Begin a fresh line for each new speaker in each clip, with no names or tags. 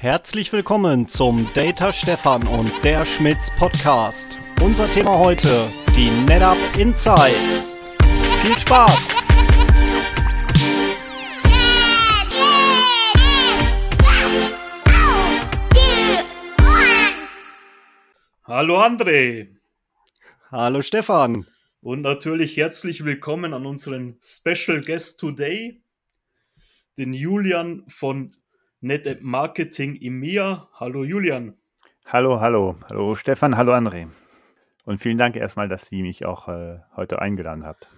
Herzlich willkommen zum Data Stefan und der Schmitz Podcast. Unser Thema heute, die NetApp Insight. Viel Spaß!
Hallo André.
Hallo Stefan.
Und natürlich herzlich willkommen an unseren Special Guest Today, den Julian von NetApp Marketing EMEA. Hallo Julian.
Hallo, hallo. Hallo Stefan, hallo André. Und vielen Dank erstmal, dass Sie mich auch äh, heute eingeladen habt.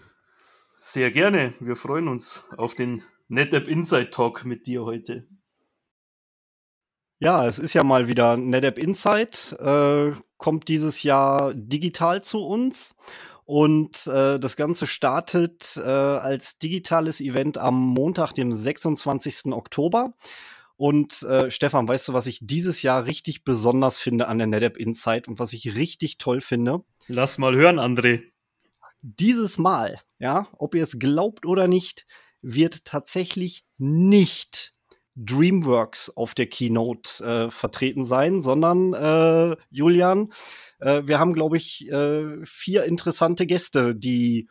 Sehr gerne. Wir freuen uns auf den NetApp Insight Talk mit dir heute.
Ja, es ist ja mal wieder NetApp Insight, äh, kommt dieses Jahr digital zu uns. Und äh, das Ganze startet äh, als digitales Event am Montag, dem 26. Oktober. Und äh, Stefan, weißt du, was ich dieses Jahr richtig besonders finde an der NetApp Insight und was ich richtig toll finde?
Lass mal hören, André.
Dieses Mal, ja, ob ihr es glaubt oder nicht, wird tatsächlich nicht DreamWorks auf der Keynote äh, vertreten sein, sondern äh, Julian, äh, wir haben, glaube ich, äh, vier interessante Gäste, die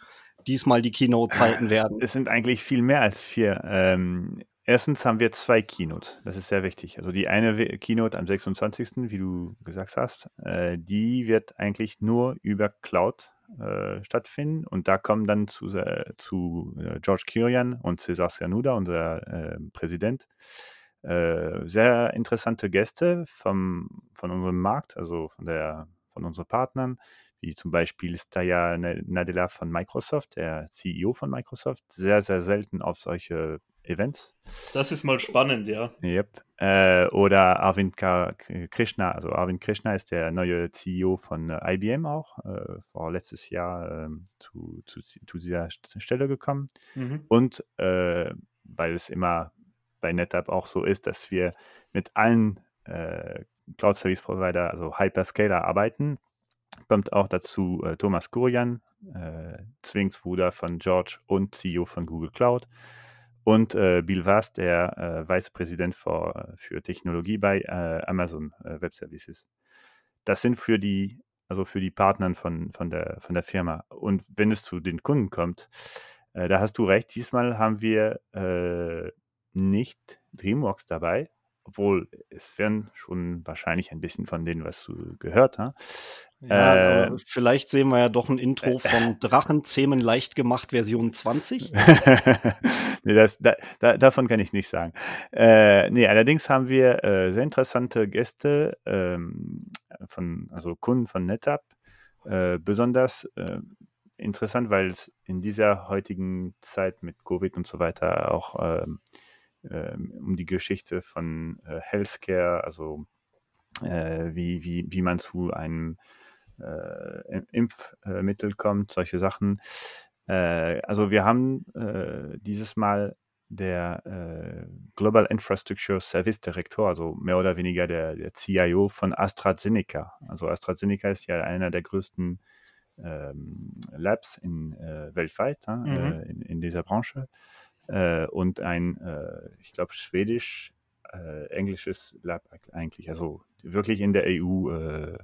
diesmal die Keynote halten werden.
Es sind eigentlich viel mehr als vier. Ähm, erstens haben wir zwei Keynotes. Das ist sehr wichtig. Also die eine Keynote am 26., wie du gesagt hast, äh, die wird eigentlich nur über Cloud äh, stattfinden. Und da kommen dann zu, äh, zu George Kirian und Cesar Cernuda, unser äh, Präsident, äh, sehr interessante Gäste vom, von unserem Markt, also von, der, von unseren Partnern, wie zum Beispiel Staya Nadella von Microsoft, der CEO von Microsoft, sehr, sehr selten auf solche Events.
Das ist mal spannend, ja.
Yep. Äh, oder Arvind Krishna, also Arvind Krishna ist der neue CEO von äh, IBM auch, äh, vor letztes Jahr ähm, zu, zu, zu, dieser Stelle gekommen. Mhm. Und äh, weil es immer bei NetApp auch so ist, dass wir mit allen äh, Cloud Service Provider, also Hyperscaler arbeiten, kommt auch dazu äh, Thomas Kurian, Zwillingsbruder von George und CEO von Google Cloud und äh, Bill Vast, der äh, Vicepräsident für, für Technologie bei äh, Amazon äh, Web Services. Das sind für die, also für die Partner von, von, der, von der Firma. Und wenn es zu den Kunden kommt, äh, da hast du recht, diesmal haben wir äh, nicht DreamWorks dabei, obwohl es werden schon wahrscheinlich ein bisschen von denen was du gehört hast.
Ja, äh, vielleicht sehen wir ja doch ein Intro von Drachenzähmen leicht gemacht Version 20.
nee, das, da, da, davon kann ich nicht sagen. Äh, nee, allerdings haben wir äh, sehr interessante Gäste ähm, von, also Kunden von NetApp. Äh, besonders äh, interessant, weil es in dieser heutigen Zeit mit Covid und so weiter auch ähm, ähm, um die Geschichte von äh, Healthcare, also äh, wie, wie, wie man zu einem äh, Impfmittel kommt, solche Sachen. Äh, also wir haben äh, dieses Mal der äh, Global Infrastructure Service Director, also mehr oder weniger der, der CIO von AstraZeneca. Also AstraZeneca ist ja einer der größten ähm, Labs in, äh, weltweit mhm. äh, in, in, dieser Branche äh, und ein, äh, ich glaube, schwedisch-englisches Lab eigentlich, also wirklich in der EU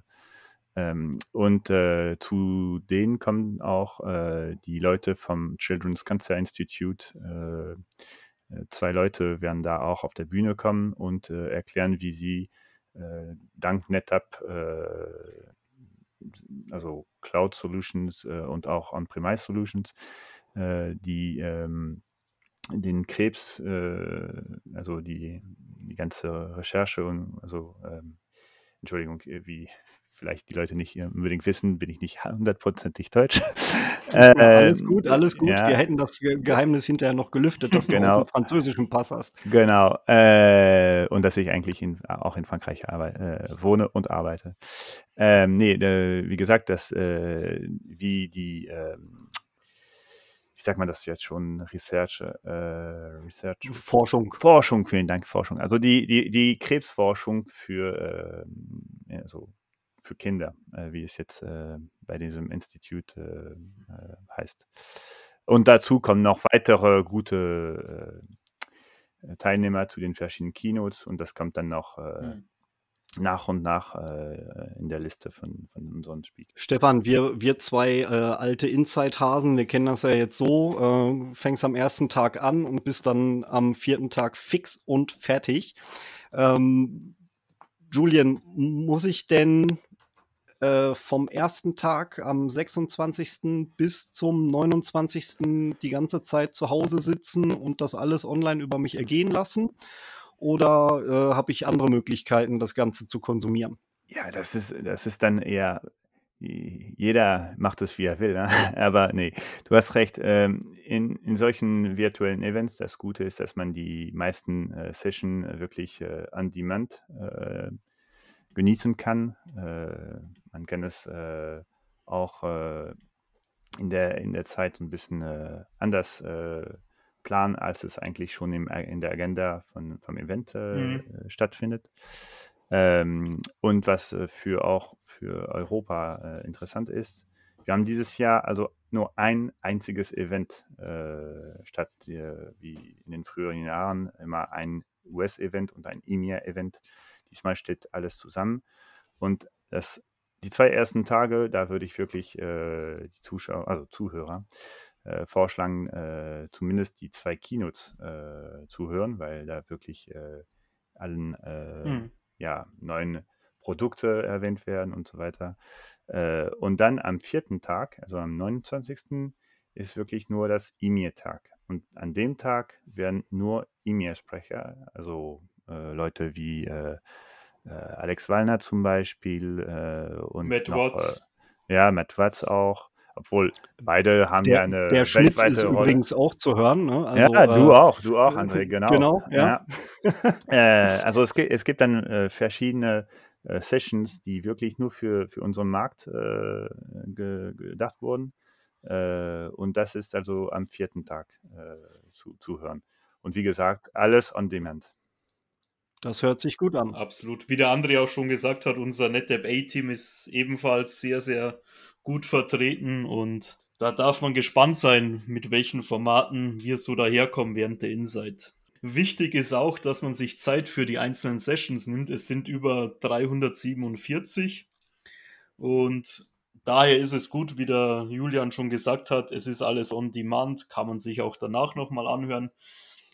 ähm, und äh, zu denen kommen auch äh, die Leute vom Children's Cancer Institute. Äh, äh zwei Leute werden da auch auf der Bühne kommen und äh, erklären, wie sie äh, dank NetApp, also Cloud Solutions und auch On-Premise Solutions, die ähm, den Krebs, also die, die ganze Recherche und also ähm, Entschuldigung, wie vielleicht die Leute nicht unbedingt wissen, bin ich nicht hundertprozentig deutsch.
alles gut, alles gut. Ja. Wir hätten das Geheimnis hinterher noch gelüftet, dass genau. du einen französischen Pass hast.
Genau. Äh, und dass ich eigentlich in, auch in Frankreich arbeite, äh, wohne und arbeite. Ähm, nee, äh, wie gesagt, dass äh, wie die ähm, ich sag mal das jetzt schon, Research, äh, Research.
Forschung.
Forschung, vielen Dank, Forschung. Also die, die, die Krebsforschung für äh, also für Kinder, äh, wie es jetzt äh, bei diesem Institut äh, äh, heißt. Und dazu kommen noch weitere gute Teilnehmer zu den verschiedenen Keynotes und das kommt dann noch äh,
Mhm.
nach und nach äh, in der Liste von, von unseren Speakern.
Stefan, wir, wir zwei äh, alte Inside-Hasen, wir kennen das ja jetzt so, äh, fängst am ersten Tag an und bist dann am vierten Tag fix und fertig. Ähm, Julian, muss ich denn äh, vom ersten Tag am 26. bis zum 29. die ganze Zeit zu Hause sitzen und das alles online über mich ergehen lassen? Oder äh, habe ich andere Möglichkeiten, das Ganze zu konsumieren?
Ja, das ist, das ist dann eher, jeder macht es, wie er will. Ne? Aber nee, du hast recht. Ähm, in, in solchen virtuellen Events, das Gute ist, dass man die meisten äh, Session wirklich äh, on demand äh, genießen kann. Äh, man kann es äh, auch äh, in, der, in der Zeit ein bisschen anders planen, als es eigentlich schon im, in der Agenda von, vom Event
Mhm.
stattfindet. Ähm, und was für auch für Europa interessant ist, wir haben dieses Jahr also nur ein einziges Event äh, statt äh, wie in den früheren Jahren immer ein US-Event und ein EMEA-Event. Diesmal steht alles zusammen. Und das, die zwei ersten Tage, da würde ich wirklich äh, die Zuschauer, also Zuhörer, äh, vorschlagen, äh, zumindest die zwei Keynotes äh, zu hören, weil da wirklich äh, allen äh,
Mhm.
ja, neuen Produkte erwähnt werden und so weiter. Und dann am vierten Tag, also am 29. ist wirklich nur das EMIR-Tag. Und an dem Tag werden nur EMIR-Sprecher, also Leute wie äh, äh, Alex Wallner zum Beispiel äh, und
Matt
noch,
Watts.
Äh, ja, Matt Watts auch. Obwohl beide haben ja
Der,
eine
der Schnitt
weltweite
ist
Rolle.
übrigens auch zu hören. Ne?
ja,
Also,
du
äh,
auch, du auch, André, genau.
Genau, ja.
äh, also es gibt, es gibt dann äh, verschiedene äh, Sessions, die wirklich nur für, für unseren Markt äh, ge, gedacht wurden. Äh, und das ist also am vierten Tag äh, zu, zu hören. Und wie gesagt, alles on demand.
Das hört sich gut an.
Absolut. Wie der André auch schon gesagt hat, unser NetApp A-Team ist ebenfalls sehr, sehr gut vertreten und da darf man gespannt sein, mit welchen Formaten wir so daherkommen während der Insight. Wichtig ist auch, dass man sich Zeit für die einzelnen Sessions nimmt. Es sind über 347 und daher ist es gut, wie der Julian schon gesagt hat, es ist alles on demand, kann man sich auch danach nochmal anhören.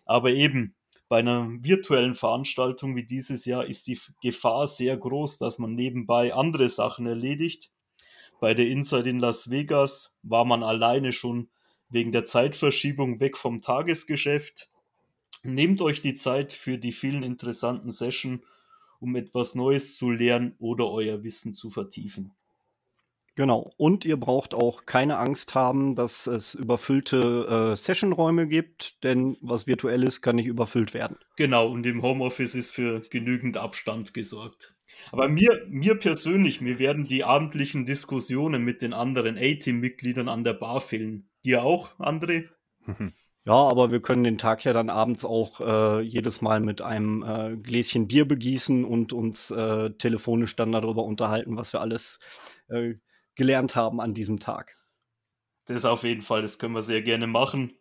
Aber eben, bei einer virtuellen Veranstaltung wie dieses Jahr ist die Gefahr sehr groß, dass man nebenbei andere Sachen erledigt. Bei der Inside in Las Vegas war man alleine schon wegen der Zeitverschiebung weg vom Tagesgeschäft. Nehmt euch die Zeit für die vielen interessanten Sessions, um etwas Neues zu lernen oder euer Wissen zu vertiefen.
Genau. Und ihr braucht auch keine Angst haben, dass es überfüllte äh, Sessionräume gibt, denn was virtuell ist, kann nicht überfüllt werden.
Genau, und im Homeoffice ist für genügend Abstand gesorgt. Aber mir, mir persönlich, mir werden die abendlichen Diskussionen mit den anderen A-Team-Mitgliedern an der Bar fehlen. Dir auch, André?
Ja, aber wir können den Tag ja dann abends auch äh, jedes Mal mit einem äh, Gläschen Bier begießen und uns äh, telefonisch dann darüber unterhalten, was wir alles äh, gelernt haben an diesem Tag.
Das auf jeden Fall, das können wir sehr gerne machen.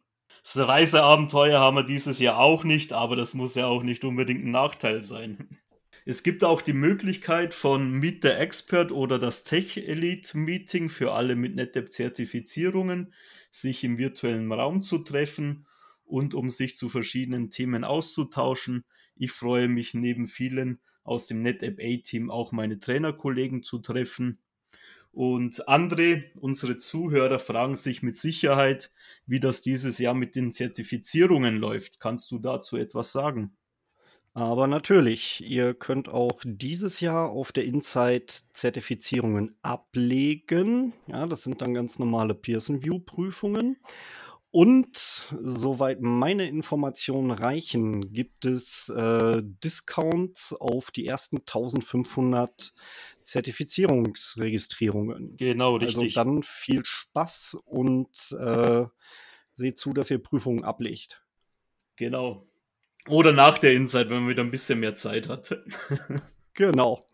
Das Reiseabenteuer haben wir dieses Jahr auch nicht, aber das muss ja auch nicht unbedingt ein Nachteil sein. Es gibt auch die Möglichkeit von Meet the Expert oder das Tech Elite Meeting für alle mit NetApp-Zertifizierungen, sich im virtuellen Raum zu treffen und um sich zu verschiedenen Themen auszutauschen. Ich freue mich neben vielen aus dem NetApp A-Team auch meine Trainerkollegen zu treffen. Und André, unsere Zuhörer fragen sich mit Sicherheit, wie das dieses Jahr mit den Zertifizierungen läuft. Kannst du dazu etwas sagen?
Aber natürlich, ihr könnt auch dieses Jahr auf der Insight Zertifizierungen ablegen. Ja, das sind dann ganz normale Pearson View Prüfungen. Und soweit meine Informationen reichen, gibt es äh, Discounts auf die ersten 1500 Zertifizierungsregistrierungen.
Genau,
Also
richtig.
dann viel Spaß und äh, seht zu, dass ihr Prüfungen ablegt.
Genau. Oder nach der Insight, wenn man wieder ein bisschen mehr Zeit hat.
Genau.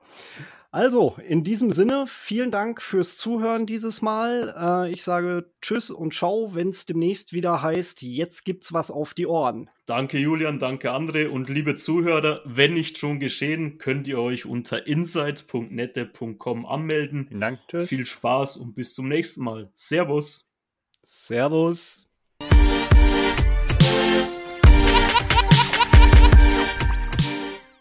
Also, in diesem Sinne, vielen Dank fürs Zuhören dieses Mal. Äh, ich sage Tschüss und Ciao, wenn es demnächst wieder heißt, jetzt gibt's was auf die Ohren.
Danke Julian, danke André und liebe Zuhörer, wenn nicht schon geschehen, könnt ihr euch unter insight.nette.com anmelden.
Vielen Dank, tschüss.
Viel Spaß und bis zum nächsten Mal. Servus.
Servus.